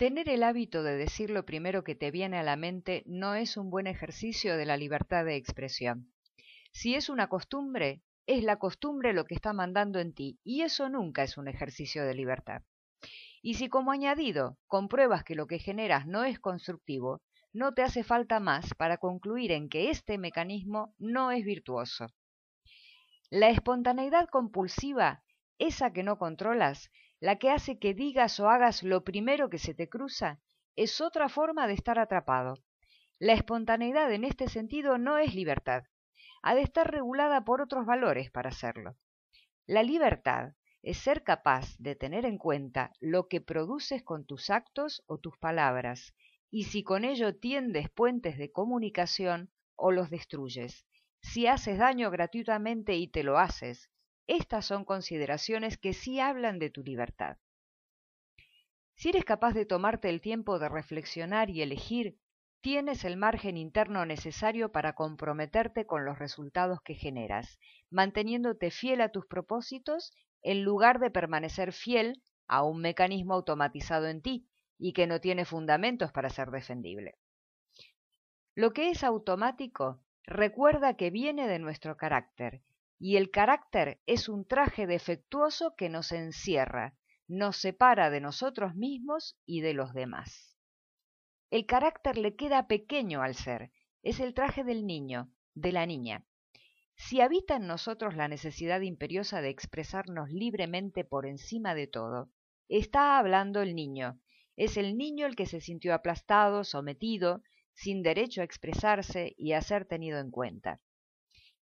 Tener el hábito de decir lo primero que te viene a la mente no es un buen ejercicio de la libertad de expresión. Si es una costumbre, es la costumbre lo que está mandando en ti, y eso nunca es un ejercicio de libertad. Y si como añadido compruebas que lo que generas no es constructivo, no te hace falta más para concluir en que este mecanismo no es virtuoso. La espontaneidad compulsiva, esa que no controlas, la que hace que digas o hagas lo primero que se te cruza, es otra forma de estar atrapado. La espontaneidad en este sentido no es libertad, ha de estar regulada por otros valores para hacerlo. La libertad es ser capaz de tener en cuenta lo que produces con tus actos o tus palabras, y si con ello tiendes puentes de comunicación o los destruyes. Si haces daño gratuitamente y te lo haces, estas son consideraciones que sí hablan de tu libertad. Si eres capaz de tomarte el tiempo de reflexionar y elegir tienes el margen interno necesario para comprometerte con los resultados que generas, manteniéndote fiel a tus propósitos en lugar de permanecer fiel a un mecanismo automatizado en ti y que no tiene fundamentos para ser defendible. Lo que es automático recuerda que viene de nuestro carácter, y el carácter es un traje defectuoso que nos encierra, nos separa de nosotros mismos y de los demás. El carácter le queda pequeño al ser, es el traje del niño, de la niña. Si habita en nosotros la necesidad imperiosa de expresarnos libremente por encima de todo, está hablando el niño. Es el niño el que se sintió aplastado, sometido, sin derecho a expresarse y a ser tenido en cuenta.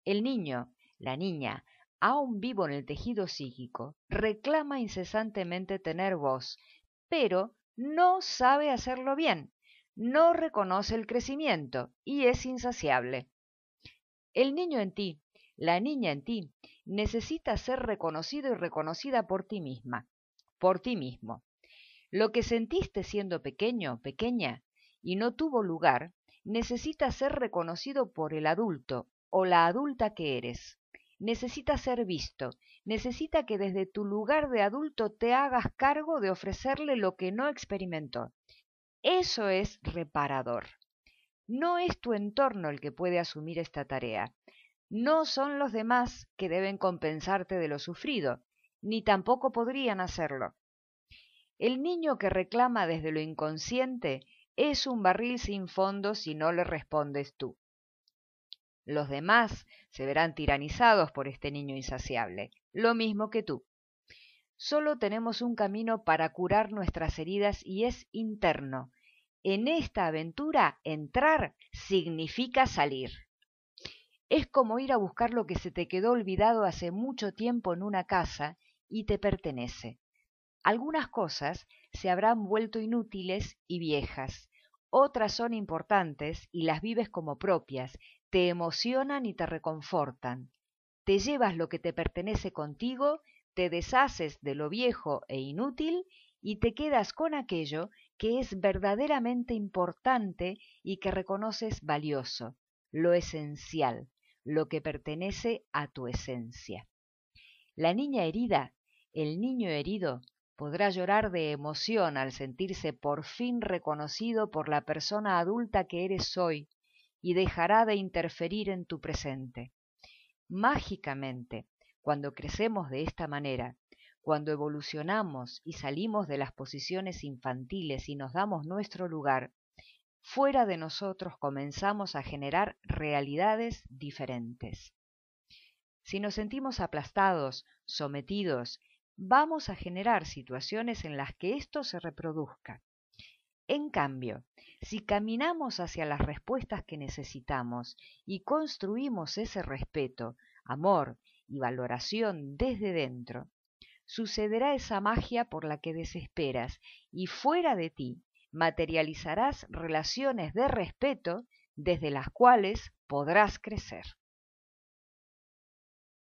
El niño, la niña, aún vivo en el tejido psíquico, reclama incesantemente tener voz, pero no sabe hacerlo bien no reconoce el crecimiento y es insaciable. El niño en ti, la niña en ti, necesita ser reconocido y reconocida por ti misma, por ti mismo. Lo que sentiste siendo pequeño, pequeña, y no tuvo lugar, necesita ser reconocido por el adulto o la adulta que eres. Necesita ser visto, necesita que desde tu lugar de adulto te hagas cargo de ofrecerle lo que no experimentó, eso es reparador. No es tu entorno el que puede asumir esta tarea. No son los demás que deben compensarte de lo sufrido, ni tampoco podrían hacerlo. El niño que reclama desde lo inconsciente es un barril sin fondo si no le respondes tú. Los demás se verán tiranizados por este niño insaciable, lo mismo que tú. Solo tenemos un camino para curar nuestras heridas y es interno, en esta aventura entrar significa salir. Es como ir a buscar lo que se te quedó olvidado hace mucho tiempo en una casa y te pertenece. Algunas cosas se habrán vuelto inútiles y viejas, otras son importantes y las vives como propias, te emocionan y te reconfortan. Te llevas lo que te pertenece contigo, te deshaces de lo viejo e inútil y te quedas con aquello que es verdaderamente importante y que reconoces valioso, lo esencial, lo que pertenece a tu esencia. La niña herida, el niño herido, podrá llorar de emoción al sentirse por fin reconocido por la persona adulta que eres hoy y dejará de interferir en tu presente. Mágicamente, cuando crecemos de esta manera, cuando evolucionamos y salimos de las posiciones infantiles y nos damos nuestro lugar, fuera de nosotros comenzamos a generar realidades diferentes. Si nos sentimos aplastados, sometidos, vamos a generar situaciones en las que esto se reproduzca. En cambio, si caminamos hacia las respuestas que necesitamos y construimos ese respeto, amor y valoración desde dentro, sucederá esa magia por la que desesperas y fuera de ti materializarás relaciones de respeto desde las cuales podrás crecer.